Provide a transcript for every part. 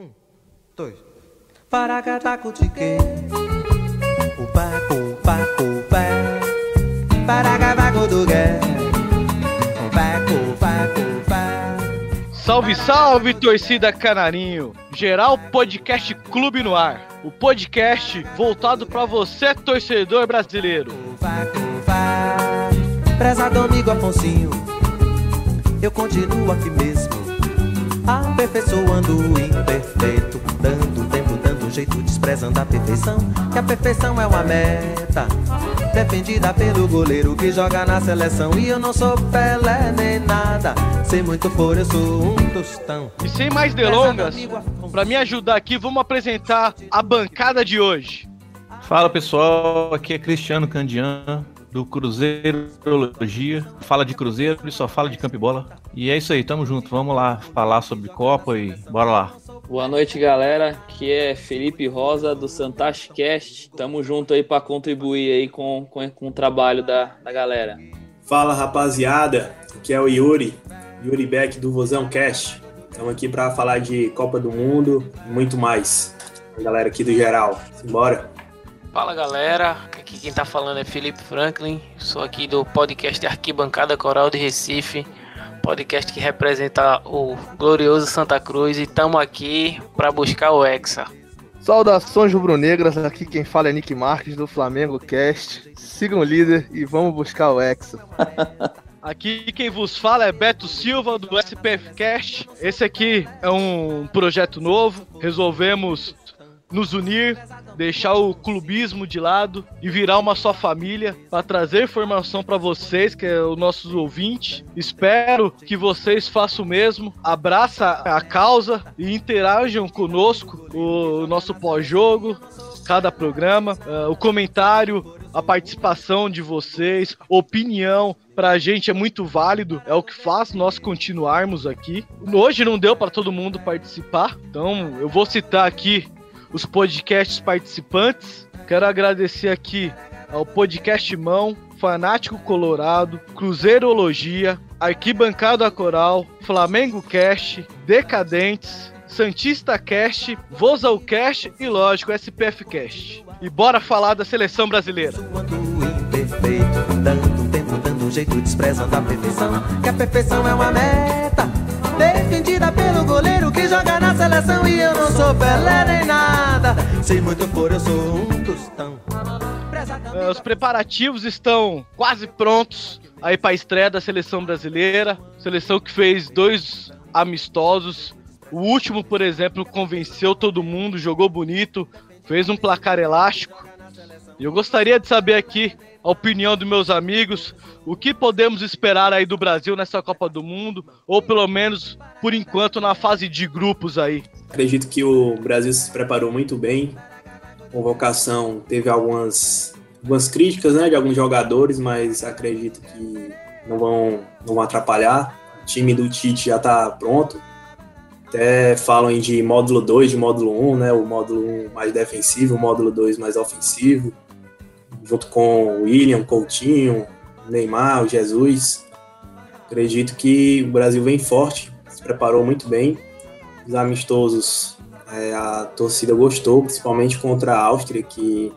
Um, dois. Paracatacutique. O paco, o paco, o pé. Paracavaco do gué. O paco, o paco, o pé. Salve, salve, torcida Canarinho! Geral Podcast Clube no ar. O podcast voltado para você, torcedor brasileiro. O paco, o pé. Prezado amigo Afonsinho. Eu continuo aqui mesmo. Aperfeiçoando o imperfeito. Dando tempo, dando jeito, desprezando a perfeição. Que a perfeição é uma meta. Defendida pelo goleiro que joga na seleção. E eu não sou Pelé nem nada. Sem muito for, eu sou um tostão. E sem mais delongas, para me ajudar aqui, vamos apresentar a bancada de hoje. Fala pessoal, aqui é Cristiano Candian do Cruzeirologia. Fala de Cruzeiro e só fala de campo e bola. E é isso aí, tamo junto. Vamos lá falar sobre Copa e bora lá. Boa noite, galera. Aqui é Felipe Rosa do Santashcast. Tamo junto aí para contribuir aí com, com, com o trabalho da, da galera. Fala rapaziada, aqui é o Yuri, Yuri Beck do Vozão Cast. Estamos aqui para falar de Copa do Mundo e muito mais. A galera aqui do geral, simbora. Fala galera, aqui quem tá falando é Felipe Franklin, sou aqui do podcast Arquibancada Coral de Recife, podcast que representa o glorioso Santa Cruz e estamos aqui para buscar o Hexa. Saudações rubro-negras, aqui quem fala é Nick Marques do Flamengo Cast. Sigam o líder e vamos buscar o Hexa. Aqui quem vos fala é Beto Silva do SPF Cast. Esse aqui é um projeto novo. Resolvemos nos unir, deixar o clubismo de lado e virar uma só família para trazer informação para vocês, que é os nossos ouvintes. Espero que vocês façam o mesmo. Abraça a causa e interajam conosco o nosso pós-jogo, cada programa, eh, o comentário, a participação de vocês, opinião, pra gente é muito válido, é o que faz nós continuarmos aqui. Hoje não deu para todo mundo participar, então eu vou citar aqui os podcasts participantes. Quero agradecer aqui ao Podcast Mão, Fanático Colorado, Cruzeirologia, Arquibancada Coral, Flamengo Cast, Decadentes, Santista Cast, Vozal Cast e, lógico, SPF Cast. E bora falar da seleção brasileira. Dando tempo, dando jeito, desprezando a perfeição. Que a perfeição é uma meta. Defendida pelo goleiro que joga na seleção. E eu não sou Pelé nem nada. Sem muito for, eu sou um tostão. Eh, Os preparativos estão quase prontos aí para a estreia da seleção brasileira. Seleção que fez dois amistosos. O último, por exemplo, convenceu todo mundo, jogou bonito, fez um placar elástico. E eu gostaria de saber aqui a opinião dos meus amigos, o que podemos esperar aí do Brasil nessa Copa do Mundo, ou pelo menos por enquanto na fase de grupos aí. Acredito que o Brasil se preparou muito bem. A convocação teve algumas, algumas críticas né, de alguns jogadores, mas acredito que não vão, não vão atrapalhar. O time do Tite já está pronto. Até falam de módulo 2, de módulo 1, né? O módulo 1 mais defensivo, o módulo 2 mais ofensivo. Junto com o William, Coutinho, Neymar, o Jesus. Acredito que o Brasil vem forte, se preparou muito bem. Os amistosos, é, a torcida gostou, principalmente contra a Áustria, que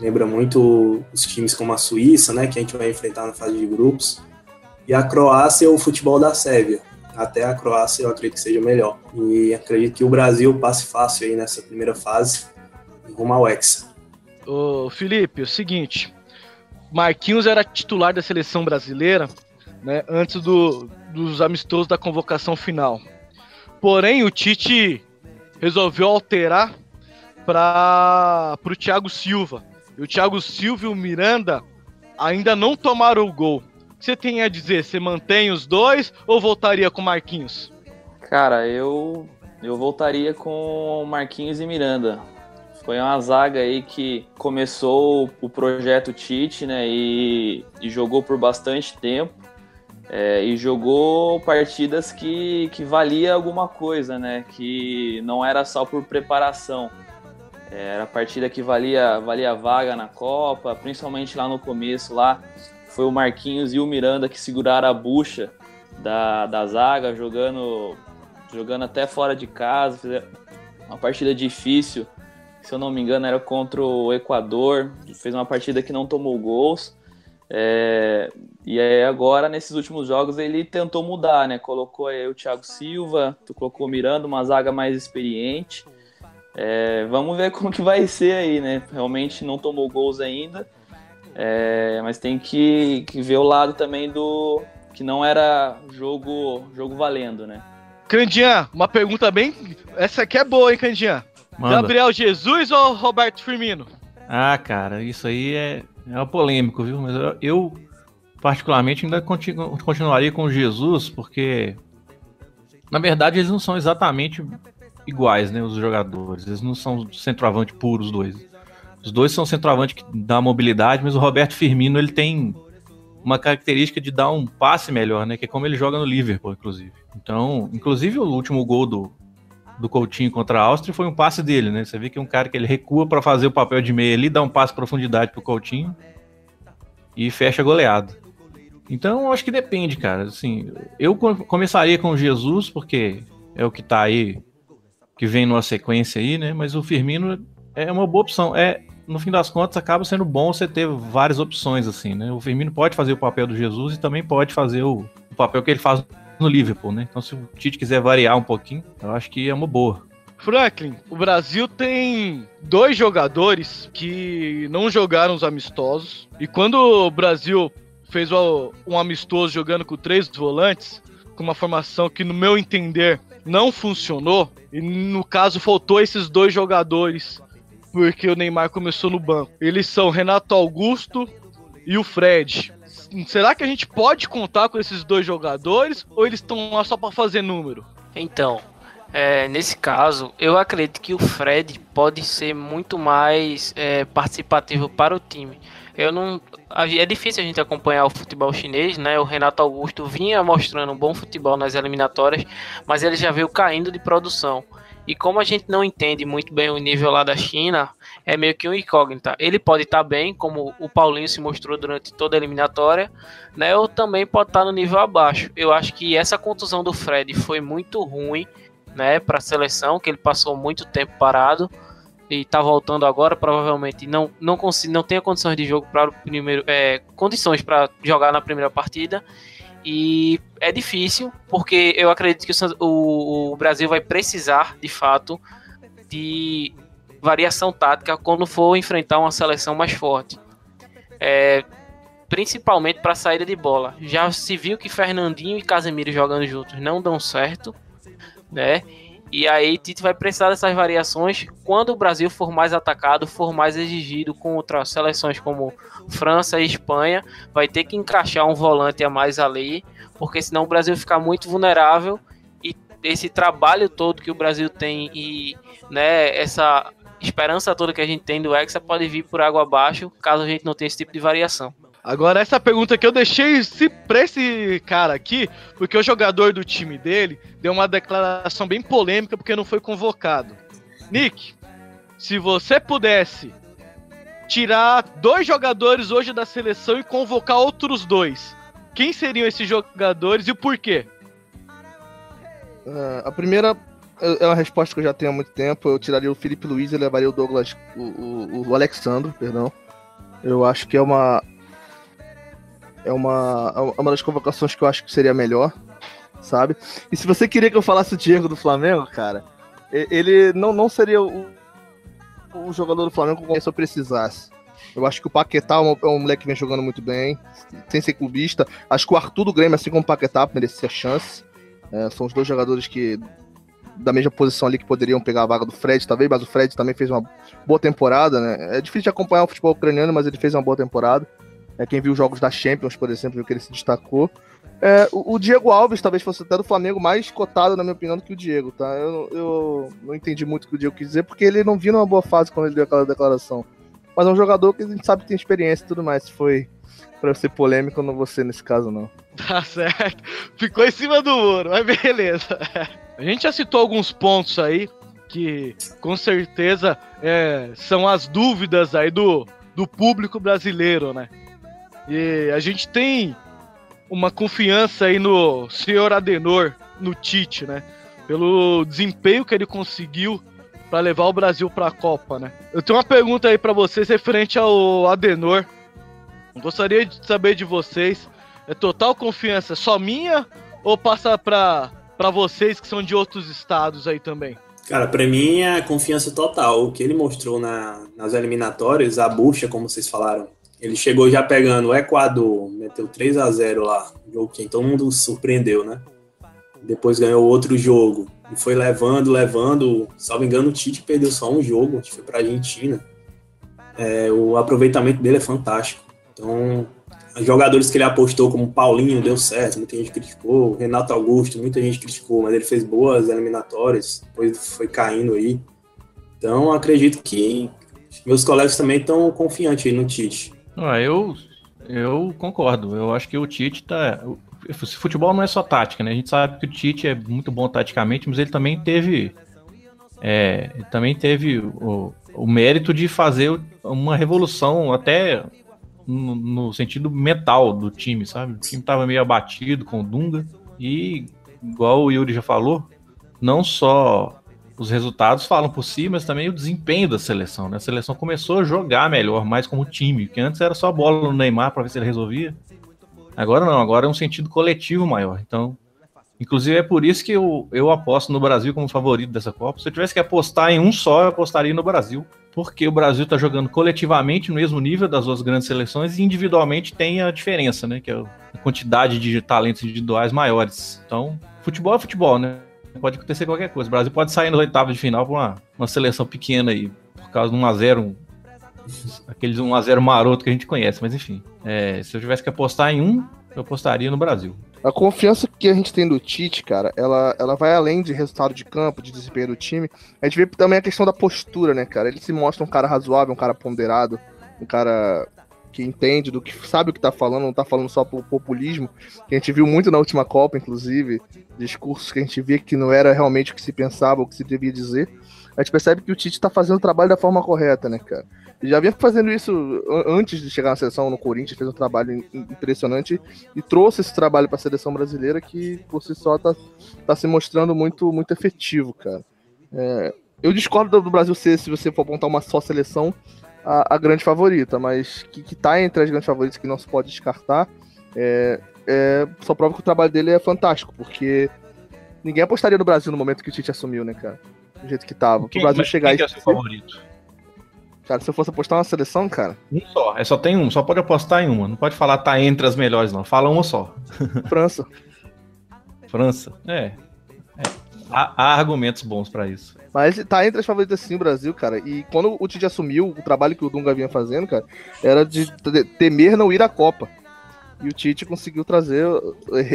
lembra muito os times como a Suíça, né? Que a gente vai enfrentar na fase de grupos. E a Croácia, o futebol da Sérvia. Até a Croácia eu acredito que seja melhor. E acredito que o Brasil passe fácil aí nessa primeira fase rumo ao Hexa. Ô, Felipe, é o seguinte. Marquinhos era titular da seleção brasileira, né, antes do, dos amistosos da convocação final. Porém, o Tite resolveu alterar para o Thiago Silva. E o Thiago Silva e o Miranda ainda não tomaram o gol. O que você tem a dizer? Você mantém os dois ou voltaria com Marquinhos? Cara, eu eu voltaria com Marquinhos e Miranda. Foi uma zaga aí que começou o projeto Tite, né? E, e jogou por bastante tempo. É, e jogou partidas que, que valia alguma coisa, né? Que não era só por preparação. É, Era partida que valia, valia vaga na Copa, principalmente lá no começo, lá foi o Marquinhos e o Miranda que seguraram a bucha da, da zaga, jogando, jogando até fora de casa, uma partida difícil. Se eu não me engano, era contra o Equador. Fez uma partida que não tomou gols. É, e aí agora, nesses últimos jogos, ele tentou mudar, né? Colocou o Thiago Silva, colocou o Miranda, uma zaga mais experiente. É, vamos ver como que vai ser aí, né? Realmente não tomou gols ainda. É, mas tem que, que ver o lado também do que não era jogo jogo valendo, né? Candian, uma pergunta bem. Essa aqui é boa, hein, Candian? Gabriel Jesus ou Roberto Firmino? Ah, cara, isso aí é, é polêmico, viu? Mas eu, eu particularmente, ainda continu, continuaria com Jesus, porque na verdade eles não são exatamente iguais, né? Os jogadores. Eles não são centroavante puros, os dois. Os dois são centroavante que dá mobilidade, mas o Roberto Firmino ele tem uma característica de dar um passe melhor, né? Que é como ele joga no Liverpool, inclusive. Então, inclusive o último gol do, do Coutinho contra a Áustria foi um passe dele, né? Você vê que é um cara que ele recua para fazer o papel de meia ali, dá um passe de profundidade pro Coutinho e fecha goleado. Então, acho que depende, cara. Assim, eu começaria com Jesus, porque é o que tá aí, que vem numa sequência aí, né? Mas o Firmino é uma boa opção. É, no fim das contas, acaba sendo bom você ter várias opções, assim, né? O Firmino pode fazer o papel do Jesus e também pode fazer o, o papel que ele faz no Liverpool, né? Então, se o Tite quiser variar um pouquinho, eu acho que é uma boa. Franklin, o Brasil tem dois jogadores que não jogaram os amistosos. E quando o Brasil fez um amistoso jogando com três volantes, com uma formação que, no meu entender, não funcionou, e no caso faltou esses dois jogadores porque o Neymar começou no banco. Eles são Renato Augusto e o Fred. Será que a gente pode contar com esses dois jogadores ou eles estão lá só para fazer número? Então, é, nesse caso, eu acredito que o Fred pode ser muito mais é, participativo para o time. Eu não, é difícil a gente acompanhar o futebol chinês, né? O Renato Augusto vinha mostrando um bom futebol nas eliminatórias, mas ele já veio caindo de produção. E como a gente não entende muito bem o nível lá da China, é meio que um incógnita. Ele pode estar tá bem, como o Paulinho se mostrou durante toda a eliminatória, né? Ou também pode estar tá no nível abaixo. Eu acho que essa contusão do Fred foi muito ruim, né, para a seleção, que ele passou muito tempo parado e está voltando agora, provavelmente não não consigo, não tenha condições de jogo para o primeiro, é, condições para jogar na primeira partida e é difícil, porque eu acredito que o, o, Brasil vai precisar, de fato, de variação tática quando for enfrentar uma seleção mais forte. É, principalmente para saída de bola. Já se viu que Fernandinho e Casemiro jogando juntos não dão certo, né? E aí Tite vai precisar dessas variações quando o Brasil for mais atacado, for mais exigido contra seleções como França e Espanha, vai ter que encaixar um volante a mais ali, porque senão o Brasil fica muito vulnerável e esse trabalho todo que o Brasil tem e né, essa esperança toda que a gente tem do Hexa pode vir por água abaixo, caso a gente não tenha esse tipo de variação. Agora, essa pergunta que eu deixei pra esse cara aqui, porque o jogador do time dele deu uma declaração bem polêmica porque não foi convocado. Nick, se você pudesse tirar dois jogadores hoje da seleção e convocar outros dois, quem seriam esses jogadores e o porquê? Uh, a primeira é uma resposta que eu já tenho há muito tempo. Eu tiraria o Felipe Luiz e levaria o Douglas, o, o, o Alexandre, perdão. Eu acho que é uma, é uma, é uma das convocações que eu acho que seria melhor, sabe? E se você queria que eu falasse o Diego do Flamengo, cara, ele não, não seria o, o jogador do Flamengo se eu precisasse. Eu acho que o Paquetá é um, é um, moleque que vem jogando muito bem, sem ser clubista. Acho que o Arthur do Grêmio, assim como o Paquetá, merecia chance. É, são os dois jogadores que da mesma posição ali que poderiam pegar a vaga do Fred, talvez, mas o Fred também fez uma boa temporada, né? É difícil de acompanhar o futebol ucraniano, mas ele fez uma boa temporada. É, quem viu jogos da Champions, por exemplo, viu que ele se destacou. É, o, o, Diego Alves talvez fosse até do Flamengo mais cotado, na minha opinião, do que o Diego, tá? Eu, eu não entendi muito o que o Diego quis dizer, porque ele não viu numa boa fase quando ele deu aquela declaração. Mas é um jogador que a gente sabe que tem experiência e tudo mais. Se foi pra ser polêmico, eu não vou ser nesse caso, não. Tá certo. Ficou em cima do muro, mas beleza. A gente já citou alguns pontos aí que com certeza é, são as dúvidas aí do, do público brasileiro, né? E a gente tem uma confiança aí no senhor Adenor, no Tite, né? Pelo desempenho que ele conseguiu para levar o Brasil para a Copa, né? Eu tenho uma pergunta aí para vocês referente ao Adenor. Gostaria de saber de vocês, é total confiança só minha ou passa para para vocês que são de outros estados aí também? Cara, para mim é confiança total. O que ele mostrou na, nas eliminatórias, a bucha, como vocês falaram, ele chegou já pegando o Equador, meteu 3 a 0 lá, jogo que todo mundo surpreendeu, né? Depois ganhou outro jogo e foi levando, levando. Salvo engano, o Tite perdeu só um jogo, que foi para Argentina. É, o aproveitamento dele é fantástico. Então, os jogadores que ele apostou, como Paulinho, deu certo, muita gente criticou. Renato Augusto, muita gente criticou, mas ele fez boas eliminatórias, depois foi caindo aí. Então, acredito que meus colegas também estão confiantes no Tite. Ah, eu, eu concordo. Eu acho que o Tite tá. Futebol não é só tática, né? A gente sabe que o Tite é muito bom taticamente, mas ele também teve. É, também teve o, o mérito de fazer uma revolução até no, no, sentido mental do time, sabe? O time tava meio abatido com o Dunga e, igual o Yuri já falou, não só os resultados falam por si, mas também o desempenho da seleção, né? A seleção começou a jogar melhor, mais como time, que antes era só bola no Neymar para ver se ele resolvia. Agora não, agora é um sentido coletivo maior. Então, inclusive é por isso que eu, eu aposto no Brasil como favorito dessa Copa. Se eu tivesse que apostar em um só, eu apostaria no Brasil porque o Brasil está jogando coletivamente no mesmo nível das duas grandes seleções e individualmente tem a diferença, né? Que é a quantidade de talentos individuais maiores. Então, futebol é futebol, né? Pode acontecer qualquer coisa. O Brasil pode sair nas oitavas de final com uma, uma seleção pequena aí, por causa de um 1x0, aqueles 1x0 maroto que a gente conhece, mas enfim. É, se eu tivesse que apostar em um, eu apostaria no Brasil. A confiança que a gente tem do Tite, cara, ela, ela vai além de resultado de campo, de desempenho do time. A gente vê também a questão da postura, né, cara? Ele se mostra um cara razoável, um cara ponderado, um cara que entende do que sabe o que tá falando, não tá falando só por populismo, que a gente viu muito na última Copa, inclusive, discursos que a gente via que não era realmente o que se pensava, o que se devia dizer. A gente percebe que o Tite tá fazendo o trabalho da forma correta, né, cara? já vinha fazendo isso antes de chegar na seleção no Corinthians, fez um trabalho impressionante e trouxe esse trabalho para a seleção brasileira que por si só tá, tá se mostrando muito, muito efetivo, cara. É, eu discordo do Brasil ser, se você for apontar uma só seleção, a, a grande favorita, mas que, que tá entre as grandes favoritas que não se pode descartar, é, é, só prova que o trabalho dele é fantástico, porque ninguém apostaria no Brasil no momento que o Tite assumiu, né, cara? Do jeito que tava. Quem, o Brasil chegar quem é seu favorito? Cara, se eu fosse apostar uma seleção, cara. Um só. É só tem um. Só pode apostar em uma. Não pode falar tá entre as melhores, não. Fala uma só. França. França. É. é. Há, há, argumentos bons para isso. Mas tá entre as favoritas sim o Brasil, cara. E quando o Tite assumiu o trabalho que o Dunga vinha fazendo, cara, era de temer não ir à Copa. E o Tite conseguiu trazer,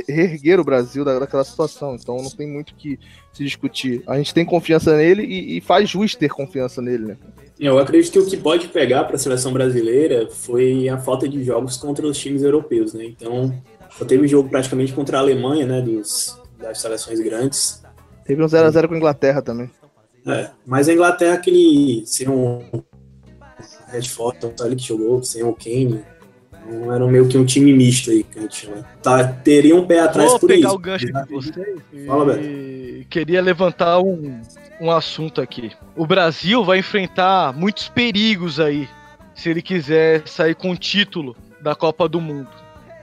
reerguer o Brasil daquela situação. Então não tem muito que se discutir. A gente tem confiança nele e, e faz jus ter confiança nele, né? Eu acredito que o que pode pegar para a seleção brasileira foi a falta de jogos contra os times europeus, né? Então, só teve jogo praticamente contra a Alemanha, né? Dos, das seleções grandes. Teve um 0x0 com a Inglaterra também. É, mas a Inglaterra, aquele. sem um. Redford, ali que jogou, sem o Kane. Então, era meio que um time misto aí, que a gente chama. Tá, teria um pé atrás Vou por pegar isso. o gancho de vocês Fala, e queria levantar um, um assunto aqui. O Brasil vai enfrentar muitos perigos aí, se ele quiser sair com o título da Copa do Mundo.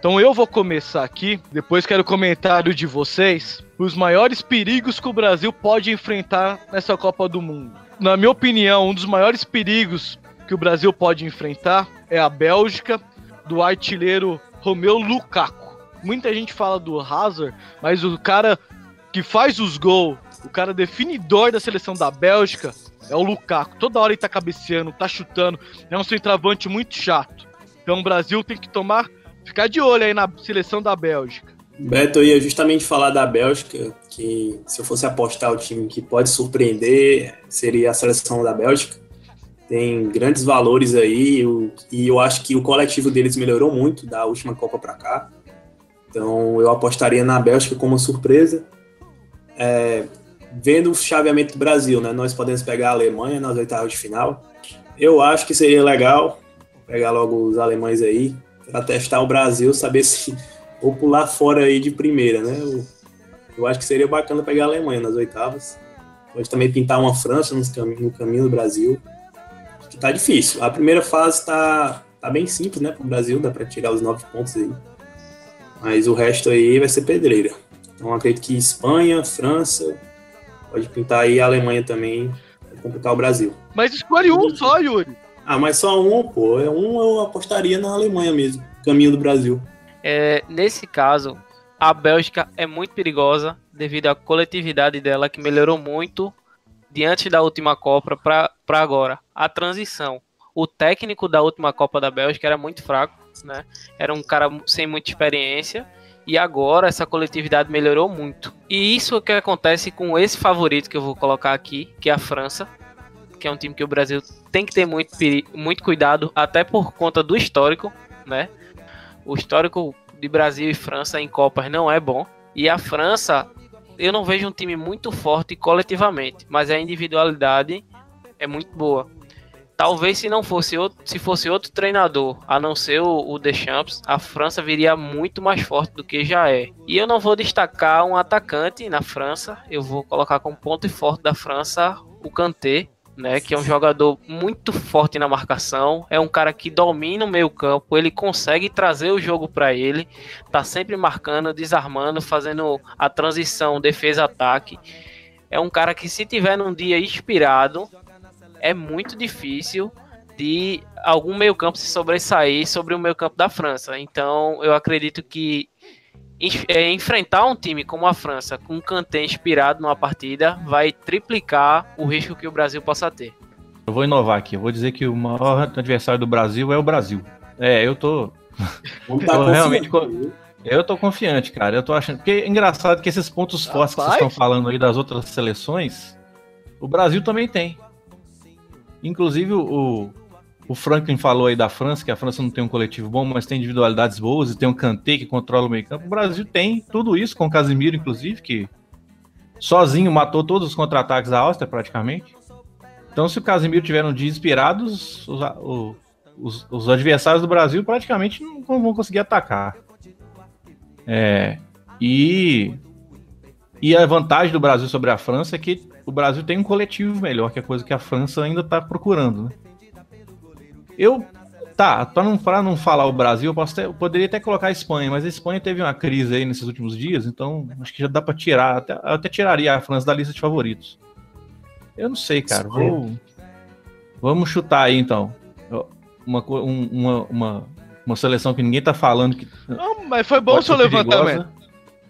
Então eu vou começar aqui, depois quero comentário de vocês, os maiores perigos que o Brasil pode enfrentar nessa Copa do Mundo. Na minha opinião, um dos maiores perigos que o Brasil pode enfrentar é a Bélgica, do artilheiro Romeu Lukaku. Muita gente fala do Hazard, mas o cara que faz os gols, o cara definidor da seleção da Bélgica é o Lukaku. Toda hora ele tá cabeceando, tá chutando, é um centroavante muito chato. Então o Brasil tem que tomar, ficar de olho aí na seleção da Bélgica. Beto, eu ia justamente falar da Bélgica, que se eu fosse apostar o time que pode surpreender, seria a seleção da Bélgica. Tem grandes valores aí, e eu acho que o coletivo deles melhorou muito da última Copa para cá. Então eu apostaria na Bélgica como surpresa. É, vendo o chaveamento do Brasil, né? Nós podemos pegar a Alemanha nas oitavas de final. Eu acho que seria legal pegar logo os alemães aí para testar o Brasil, saber se vou pular fora aí de primeira, né? Eu, eu, acho que seria bacana pegar a Alemanha nas oitavas. pode também pintar uma França no caminho, no caminho do Brasil. Acho que tá difícil. A primeira fase tá, tá bem simples, né, pro Brasil, dá para tirar os nove pontos aí. Mas o resto aí vai ser pedreira. Então acredito que Espanha, França, pode pintar aí a Alemanha também, complicar o Brasil. Mas escolhe um só, Yuri. Ah, mas só um, pô. É um eu apostaria na Alemanha mesmo, caminho do Brasil. É, nesse caso, a Bélgica é muito perigosa devido à coletividade dela que melhorou muito diante da última Copa para agora. A transição. O técnico da última Copa da Bélgica era muito fraco, né? Era um cara sem muita experiência e agora essa coletividade melhorou muito. E isso é o que acontece com esse favorito que eu vou colocar aqui, que é a França, que é um time que o Brasil tem que ter muito, muito cuidado, até por conta do histórico, né? O histórico de Brasil e França em Copas não é bom. E a França, eu não vejo um time muito forte coletivamente, mas a individualidade é muito boa. Talvez se não fosse outro, se fosse outro treinador, a não ser o, o Deschamps, a França viria muito mais forte do que já é. E eu não vou destacar um atacante na França, eu vou colocar como ponto forte da França o Kanté, né, que é um jogador muito forte na marcação, é um cara que domina o meio-campo, ele consegue trazer o jogo para ele, tá sempre marcando, desarmando, fazendo a transição defesa-ataque. É um cara que se tiver num dia inspirado, é muito difícil de algum meio-campo se sobressair sobre o meio-campo da França. Então, eu acredito que enfrentar um time como a França com um Kanté inspirado numa partida vai triplicar o risco que o Brasil possa ter. Eu vou inovar aqui, eu vou dizer que o maior adversário do Brasil é o Brasil. É, eu tô. tô realmente. Eu tô confiante, cara. Eu tô achando. Porque é engraçado que esses pontos fortes que vocês estão falando aí das outras seleções, o Brasil também tem. Inclusive o, o Franklin falou aí da França, que a França não tem um coletivo bom, mas tem individualidades boas e tem um Kanté que controla o meio campo. O Brasil tem tudo isso, com o Casimiro, inclusive, que sozinho matou todos os contra-ataques da Áustria, praticamente. Então, se o Casimiro tiver um dia inspirado, os, os, os, adversários do Brasil praticamente não vão conseguir atacar. É, e, e a vantagem do Brasil sobre a França é que o Brasil tem um coletivo melhor, que é coisa que a França ainda está procurando, né? Eu. Tá, para não, pra não falar o Brasil, eu, posso eu poderia até colocar a Espanha, mas a Espanha teve uma crise aí nesses últimos dias, então acho que já dá para tirar. Até, até tiraria a França da lista de favoritos. Eu não sei, cara. Vou, vamos chutar aí então. Uma, uma, uma, uma seleção que ninguém tá falando que. Não, mas foi bom o seu levantamento.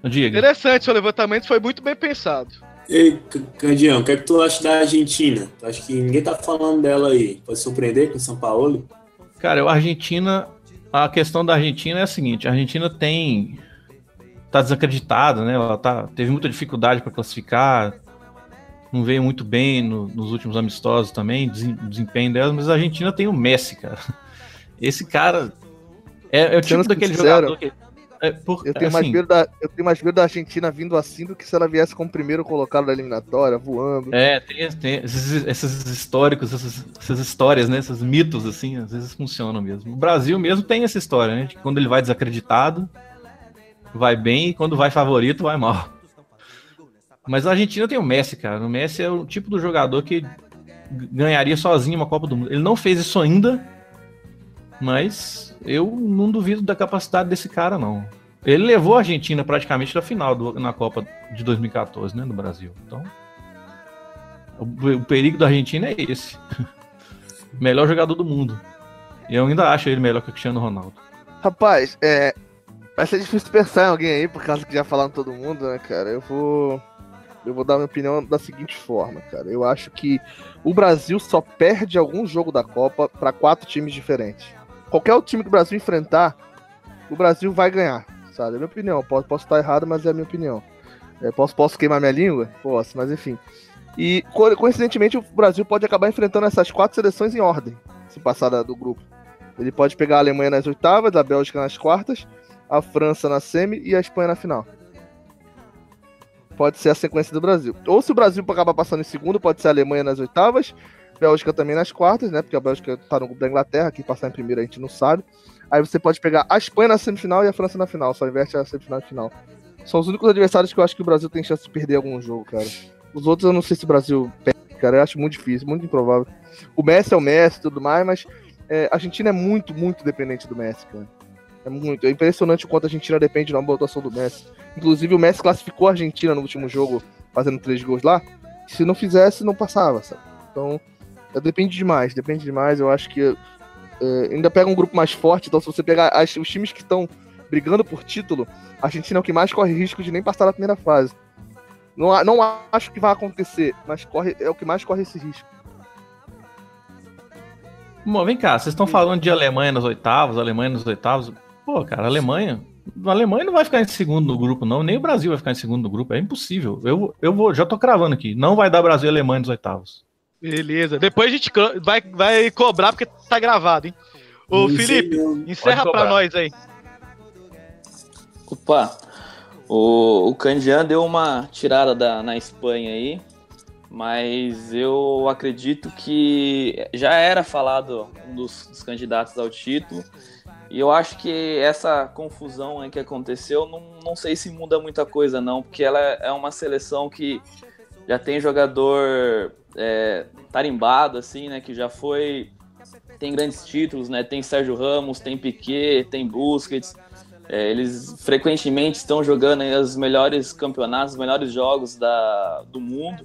Diga. Interessante, seu levantamento foi muito bem pensado. Ei, Candião, o que é que tu acha da Argentina? Tu acha que ninguém tá falando dela aí? Pode surpreender com o São Paulo? Cara, a Argentina. A questão da Argentina é a seguinte: a Argentina tem. tá desacreditada, né? Ela tá, teve muita dificuldade para classificar, não veio muito bem no, nos últimos amistosos também, desempenho dela, mas a Argentina tem o Messi, cara. Esse cara é, é o tipo daquele sincero, jogador que é, por, eu, tenho assim, mais medo da, eu tenho mais medo da Argentina vindo assim do que se ela viesse como primeiro colocado da eliminatória, voando. É, tem, tem esses, esses, históricos, essas, essas, histórias, né? Esses mitos, assim, às vezes funcionam mesmo. O Brasil mesmo tem essa história, né? De quando ele vai desacreditado, vai bem, e quando vai favorito, vai mal. Mas a Argentina tem o Messi, cara. O Messi é o tipo do jogador que ganharia sozinho uma Copa do Mundo. Ele não fez isso ainda, mas eu não duvido da capacidade desse cara, não. Ele levou a Argentina praticamente da final do, na Copa de 2014, né, no Brasil. Então, o, o perigo da Argentina é esse. melhor jogador do mundo. E eu ainda acho ele melhor que o Cristiano Ronaldo. Rapaz, é, vai ser difícil pensar em alguém aí, por causa que já falaram todo mundo, né, cara? Eu vou. Eu vou dar minha opinião da seguinte forma, cara. Eu acho que o Brasil só perde algum jogo da Copa para quatro times diferentes qualquer time que o Brasil enfrentar, o Brasil vai ganhar, sabe? É a minha opinião. Posso, posso estar errado, mas é a minha opinião. É, posso, posso queimar minha língua? Posso, mas enfim. E coincidentemente o Brasil pode acabar enfrentando essas quatro seleções em ordem, se passar do grupo. Ele pode pegar a Alemanha nas oitavas, a Bélgica nas quartas, a França na semi e a Espanha na final. Pode ser a sequência do Brasil. Ou se o Brasil acabar passando em segundo, pode ser a Alemanha nas oitavas, Bélgica também nas quartas, né? Porque a Bélgica tá no grupo da Inglaterra, que passar em primeiro a gente não sabe. Aí você pode pegar a Espanha na semifinal e a França na final, só inverte a semifinal e final. São os únicos adversários que eu acho que o Brasil tem chance de perder algum jogo, cara. Os outros eu não sei se o Brasil pega, cara. Eu acho muito difícil, muito improvável. O Messi é o Messi e tudo mais, mas é, a Argentina é muito, muito dependente do Messi, cara. É muito. É impressionante o quanto a Argentina depende da botação do Messi. Inclusive, o Messi classificou a Argentina no último jogo, fazendo três gols lá. Se não fizesse, não passava, sabe? Então, depende demais, depende demais. Eu acho que é, ainda pega um grupo mais forte. Então, se você pegar as, os times que estão brigando por título, a Argentina é o que mais corre risco de nem passar na primeira fase. Não, não acho que vai acontecer, mas corre, é o que mais corre esse risco. Bom, vem cá, vocês estão falando de Alemanha nos oitavos, Alemanha nos oitavos. Pô, cara, a Alemanha. A Alemanha não vai ficar em segundo no grupo, não. Nem o Brasil vai ficar em segundo no grupo. É impossível. Eu, eu vou, já tô cravando aqui. Não vai dar Brasil e Alemanha nos oitavos. Beleza. Depois a gente vai, vai cobrar porque tá gravado, hein? Ô, Felipe, encerra pra nós aí. Opa, o, o Candian deu uma tirada da, na Espanha aí, mas eu acredito que já era falado um dos, dos candidatos ao título. E eu acho que essa confusão aí que aconteceu, não, não sei se muda muita coisa, não, porque ela é uma seleção que já tem jogador é, tarimbado, assim, né? Que já foi. Tem grandes títulos, né? Tem Sérgio Ramos, tem Piquet, tem Busquets. É, eles frequentemente estão jogando os melhores campeonatos, os melhores jogos da, do mundo.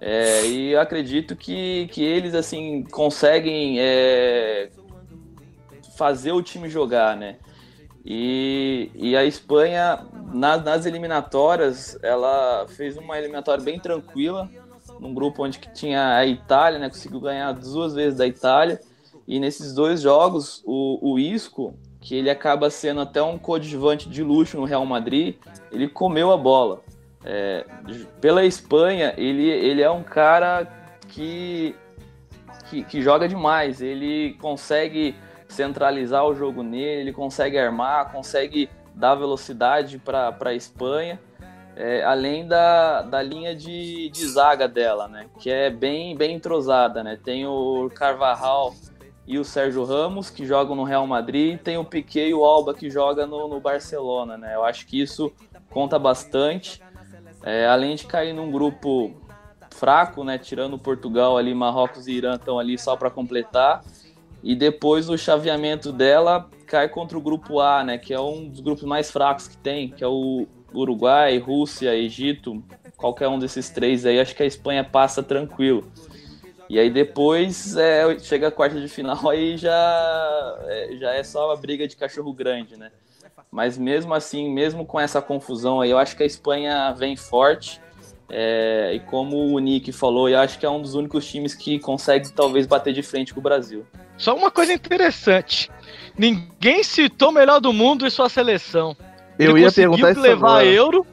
É, e acredito que, que eles assim conseguem é, fazer o time jogar, né? E, e a Espanha, nas, nas eliminatórias, ela fez uma eliminatória bem tranquila, num grupo onde tinha a Itália, né? Conseguiu ganhar duas vezes da Itália. E nesses dois jogos, o, o Isco, que ele acaba sendo até um coadjuvante de luxo no Real Madrid, ele comeu a bola. É, pela Espanha, ele, ele é um cara que, que, que joga demais. Ele consegue centralizar o jogo nele, ele consegue armar, consegue dar velocidade para a Espanha, é, além da, da linha de, de zaga dela, né? Que é bem, bem entrosada, né? Tem o Carvajal e o Sérgio Ramos, que jogam no Real Madrid, e tem o Piquet e o Alba, que joga no, no Barcelona, né? Eu acho que isso conta bastante. É, além de cair num grupo fraco, né? Tirando Portugal ali, Marrocos e Irã estão ali só para completar. E depois o chaveamento dela cai contra o grupo A, né? Que é um dos grupos mais fracos que tem, que é o Uruguai, Rússia, Egito, qualquer um desses três aí, acho que a Espanha passa tranquilo. E aí depois é, chega a quarta de final aí já é, já é só a briga de cachorro grande, né? Mas mesmo assim, mesmo com essa confusão aí, eu acho que a Espanha vem forte. É, e como o Nick falou, eu acho que é um dos únicos times que consegue talvez bater de frente com o Brasil. Só uma coisa interessante: ninguém citou o melhor do mundo em sua seleção. Eu ele ia perguntar isso levar agora. euro.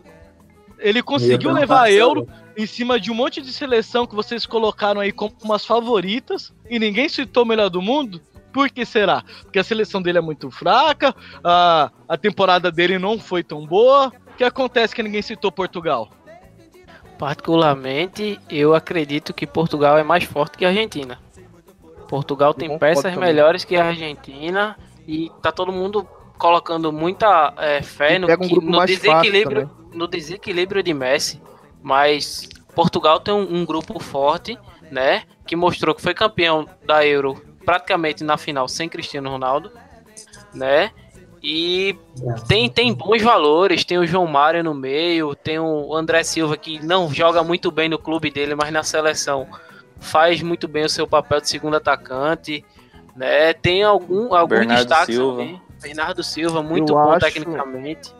Ele conseguiu levar euro em cima de um monte de seleção que vocês colocaram aí como umas favoritas e ninguém citou o melhor do mundo. Por que será? Porque a seleção dele é muito fraca, a, a temporada dele não foi tão boa. O que acontece que ninguém citou Portugal? Particularmente, eu acredito que Portugal é mais forte que a Argentina. Portugal tem peças melhores que a Argentina e tá todo mundo colocando muita é, fé no, um no desequilíbrio, no desequilíbrio de Messi. Mas Portugal tem um, um, grupo forte, né? Que mostrou que foi campeão da Euro praticamente na final sem Cristiano Ronaldo, né? E tem, tem bons valores, tem o João Mário no meio, tem o André Silva que não joga muito bem no clube dele, mas na seleção faz muito bem o seu papel de segundo atacante, né? Tem algum algum destaque também. Bernardo Silva, muito eu bom acho, tecnicamente.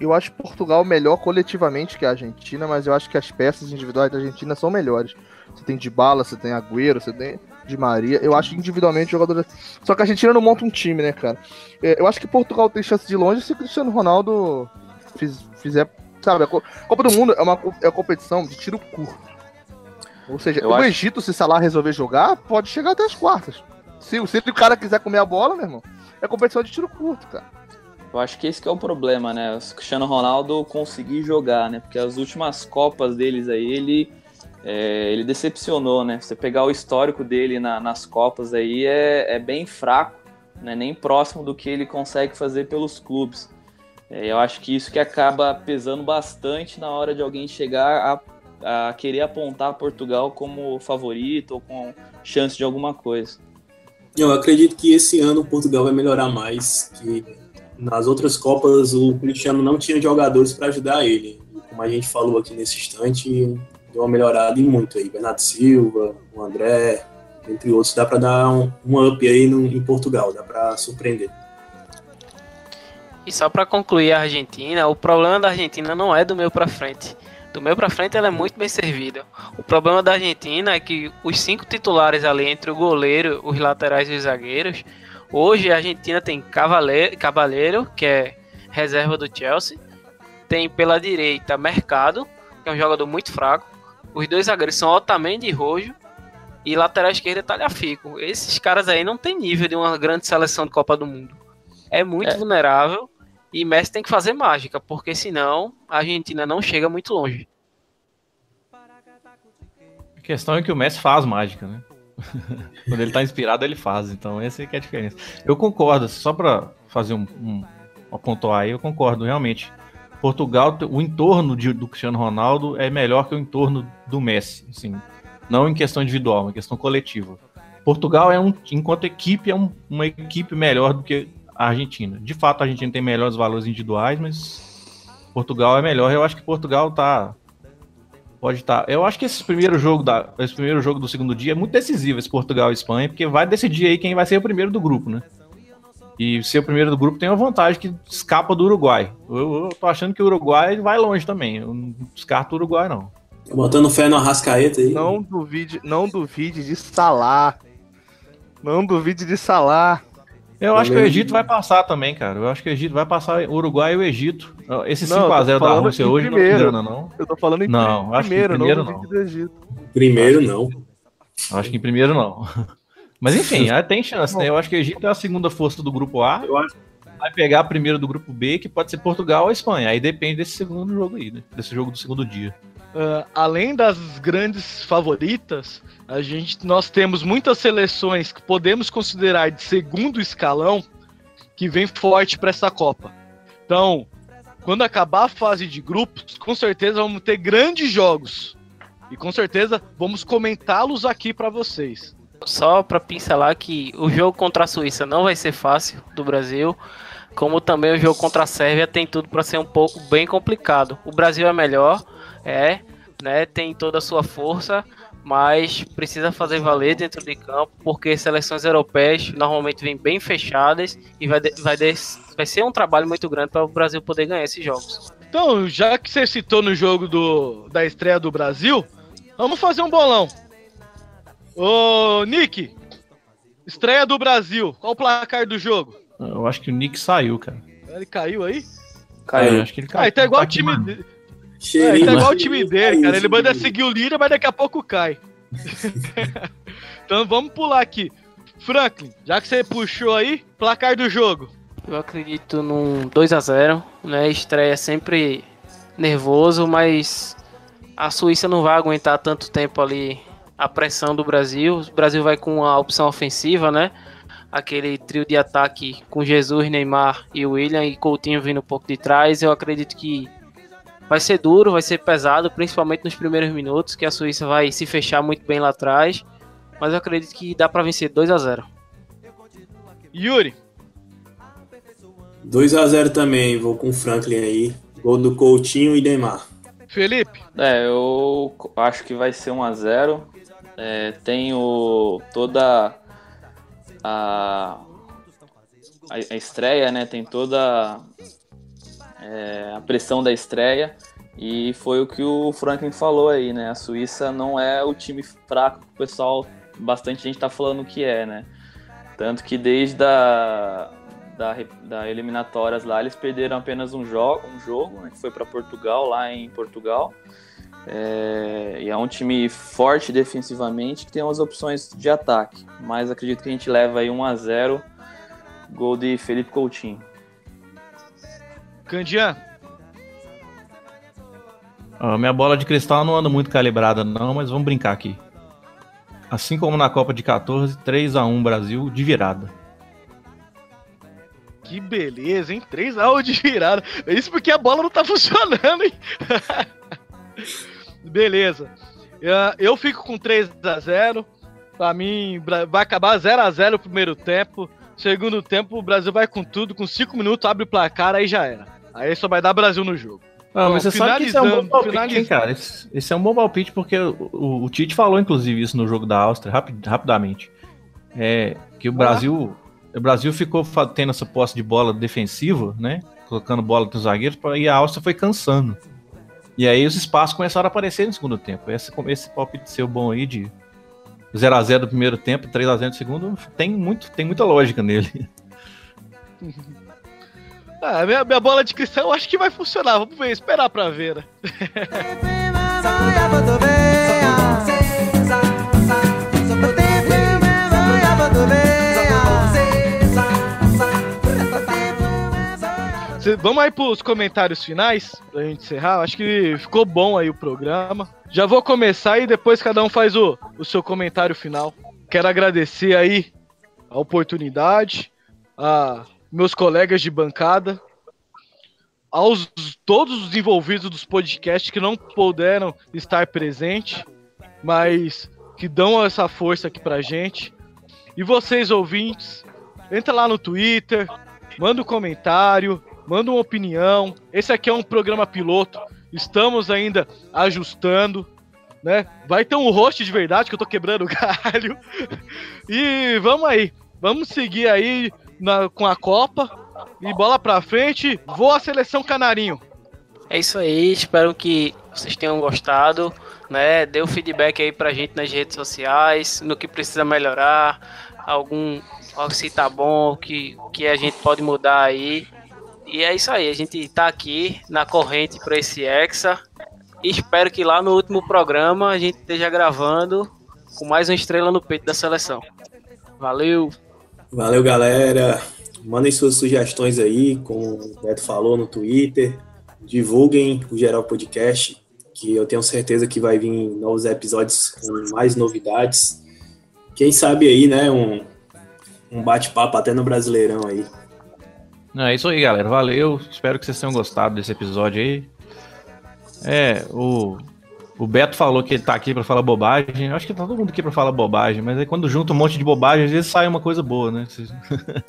Eu acho Portugal melhor coletivamente que a Argentina, mas eu acho que as peças individuais da Argentina são melhores. Você tem de bala, você tem Agüero, você tem de Maria. Eu acho individualmente jogadores. Só que a Argentina não monta um time, né, cara? É, eu acho que Portugal tem chance de longe se Cristiano Ronaldo fizer. Sabe, a Copa do Mundo é uma, é uma competição de tiro curto. Ou seja, eu o acho... Egito, se Salah resolver jogar, pode chegar até as quartas. Se, se o cara quiser comer a bola, meu irmão, é competição de tiro curto, cara. Eu acho que esse que é o problema, né? O Cristiano Ronaldo conseguir jogar, né? Porque as últimas Copas deles aí, ele, é, ele decepcionou, né? Você pegar o histórico dele na, nas Copas aí é, é bem fraco, né? Nem próximo do que ele consegue fazer pelos clubes. É, eu acho que isso que acaba pesando bastante na hora de alguém chegar a a querer apontar Portugal como favorito ou com chance de alguma coisa. Eu acredito que esse ano Portugal vai melhorar mais, que nas outras Copas o Cristiano não tinha jogadores para ajudar ele. Como a gente falou aqui nesse instante, deu uma melhorada em muito aí. Bernardo Silva, o André, entre outros, dá para dar um, um, up aí no, em Portugal, dá para surpreender. E só para concluir a Argentina, o problema da Argentina não é do meio para frente. Do meio para frente ela é muito bem servida. O problema da Argentina é que os cinco titulares ali entre o goleiro, os laterais e os zagueiros, hoje a Argentina tem Cavaleiro, que é reserva do Chelsea, tem pela direita Mercado, que é um jogador muito fraco. Os dois zagueiros são Otamendi e Rojo e lateral esquerda Talhafico. Esses caras aí não tem nível de uma grande seleção de Copa do Mundo. É muito é. vulnerável e Messi tem que fazer mágica, porque senão a Argentina não chega muito longe. A questão é que o Messi faz mágica, né? Quando ele tá inspirado, ele faz. Então, essa é que é a diferença. Eu concordo, só para fazer um, um, um pontuar aí, eu concordo, realmente. Portugal, o entorno de, do Cristiano Ronaldo é melhor que o entorno do Messi, assim, não em questão individual, em questão coletiva. Portugal é um, enquanto equipe, é um, uma equipe melhor do que a Argentina. De fato, a Argentina tem melhores valores individuais, mas Portugal é melhor. Eu acho que Portugal tá pode estar. Tá. Eu acho que esse primeiro jogo da esse primeiro jogo do segundo dia é muito decisivo esse Portugal e Espanha, porque vai decidir aí quem vai ser o primeiro do grupo, né? E ser o primeiro do grupo tem uma vantagem que escapa do Uruguai. Eu, eu tô achando que o Uruguai vai longe também. Eu não descarto o Uruguai não. Botando fé no Arrascaeta aí. Não duvide, não duvide de Salah. Não duvide de Salah. Eu acho que o Egito vai passar também, cara. Eu acho que o Egito vai passar o Uruguai e o Egito. Esse 5x0 da Rússia hoje primeiro. não engana, não. Eu tô falando em não, acho primeiro, que primeiro não. não. Primeiro não. Acho que em primeiro não. Mas enfim, tem chance, né? Eu acho que o Egito é a segunda força do grupo A. Eu acho. Vai pegar a primeira do grupo B, que pode ser Portugal ou Espanha. Aí depende desse segundo jogo aí, né? Desse jogo do segundo dia. Uh, além das grandes favoritas, a gente, nós temos muitas seleções que podemos considerar de segundo escalão que vem forte para essa Copa. Então, quando acabar a fase de grupos, com certeza vamos ter grandes jogos e com certeza vamos comentá-los aqui para vocês. Só para pincelar que o jogo contra a Suíça não vai ser fácil do Brasil, como também o jogo contra a Sérvia tem tudo para ser um pouco bem complicado. O Brasil é melhor, é, né, tem toda a sua força, mas precisa fazer valer dentro de campo, porque seleções europeias normalmente vêm bem fechadas e vai, vai, vai ser um trabalho muito grande para o Brasil poder ganhar esses jogos. Então, já que você citou no jogo do, da estreia do Brasil, vamos fazer um bolão. Ô, Nick, estreia do Brasil, qual o placar do jogo? Eu acho que o Nick saiu, cara. Ele caiu aí? Caiu. É, acho que ele caiu. Ah, tá igual o time. É, tá igual o time dele, cara. Ele manda seguir o líder, mas daqui a pouco cai. então vamos pular aqui. Franklin, já que você puxou aí, placar do jogo. Eu acredito num 2 a 0 né? Estreia sempre nervoso, mas a Suíça não vai aguentar tanto tempo ali a pressão do Brasil. O Brasil vai com a opção ofensiva, né? Aquele trio de ataque com Jesus, Neymar e William e Coutinho vindo um pouco de trás. Eu acredito que vai ser duro, vai ser pesado, principalmente nos primeiros minutos, que a Suíça vai se fechar muito bem lá atrás. Mas eu acredito que dá para vencer 2 a 0. Yuri. 2 a 0 também, vou com o Franklin aí. Gol do Coutinho e Neymar. Felipe. É, eu acho que vai ser 1 a 0. É, tenho toda a, a, a estreia, né? Tem toda é, a pressão da estreia. E foi o que o Franklin falou aí, né? A Suíça não é o time fraco que o pessoal, bastante gente tá falando que é, né? Tanto que desde a, da, da eliminatórias lá, eles perderam apenas um jogo, um jogo né, que foi para Portugal, lá em Portugal. É, e é um time forte defensivamente que tem umas opções de ataque. Mas acredito que a gente leva aí 1 a 0 gol de Felipe Coutinho. Candian. Ah, minha bola de cristal não anda muito calibrada não, mas vamos brincar aqui. Assim como na Copa de 14, 3 a 1 Brasil de virada. Que beleza, hein? 3 a 1 de virada. É isso porque a bola não tá funcionando, hein? Beleza. Uh, Eu fico com 3 a 0 Pra mim, vai acabar 0 a 0 o primeiro tempo. Segundo tempo, o Brasil vai com tudo. Com 5 minutos, abre o placar, aí já era. Aí só vai dar Brasil no jogo. Ah, Bom, mas você sabe que isso é um bom palpite, hein, cara? Esse, esse é um bom palpite porque o, o, o Tite falou, inclusive, isso no jogo da Áustria, rapi- rapidamente. É, que o Brasil, o Brasil ficou tendo essa posse de bola defensiva, né? Colocando bola dos zagueiros, e a Áustria foi cansando. E aí os espaços começaram a aparecer no segundo tempo. Esse, esse palpite seu bom aí de 0x0 do primeiro tempo, 3x0 do segundo, tem, muito, tem muita lógica nele. Ah, minha, minha bola de cristal eu acho que vai funcionar. Vamos ver, esperar pra ver, né? Vamos aí pros comentários finais, pra gente encerrar. Acho que ficou bom aí o programa. Já vou começar e depois cada um faz o, o seu comentário final. Quero agradecer aí a oportunidade, a meus colegas de bancada, aos todos os envolvidos dos podcasts que não puderam estar presentes, mas que dão essa força aqui pra gente. E vocês ouvintes, entra lá no Twitter, manda um comentário, manda uma opinião. Esse aqui é um programa piloto. Estamos ainda ajustando, né? Vai ter um host de verdade que eu tô quebrando o galho. E vamos aí. Vamos seguir aí na- com a Copa. E bola pra frente. Voa a seleção canarinho. É isso aí, espero que vocês tenham gostado, né? Dê o feedback aí pra gente nas redes sociais, no que precisa melhorar, algum se tá bom, o que, o que a gente pode mudar aí. E é isso aí, a gente tá aqui na corrente para esse Hexa. Espero que lá no último programa a gente esteja gravando com mais uma estrela no peito da seleção. Valeu! Valeu, galera. Mandem suas sugestões aí, como o Beto falou no Twitter. Divulguem o Geral Podcast, que eu tenho certeza que vai vir novos episódios com mais novidades. Quem sabe aí, né, um, um bate-papo até no Brasileirão aí. Não, é isso aí, galera. Valeu. Espero que vocês tenham gostado desse episódio aí. É, o, o Beto falou que ele tá aqui pra falar bobagem. Eu acho que tá todo mundo aqui pra falar bobagem, mas aí quando junta um monte de bobagem, às vezes sai uma coisa boa, né?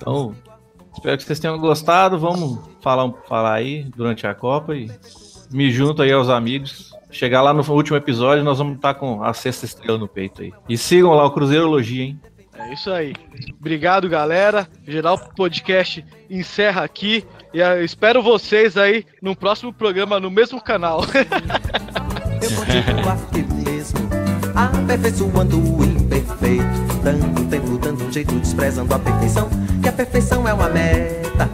Então, espero que vocês tenham gostado. Vamos falar, falar aí durante a Copa e me junto aí aos amigos. Chegar lá no último episódio, nós vamos estar com a sexta estrela no peito aí. E sigam lá o Cruzeirologia, hein? É isso aí. Obrigado, galera. Geral Podcast encerra aqui. E espero vocês aí no próximo programa, no mesmo canal. Eu continuo aqui mesmo, aperfeiçoando o imperfeito, dando tempo, dando um jeito, desprezando a perfeição, que a perfeição é uma meta,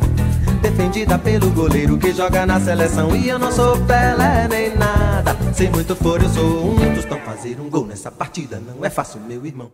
defendida pelo goleiro que joga na seleção. E eu não sou Pelé nem nada, se muito for eu sou um dos tão fazer um gol nessa partida não é fácil, meu irmão.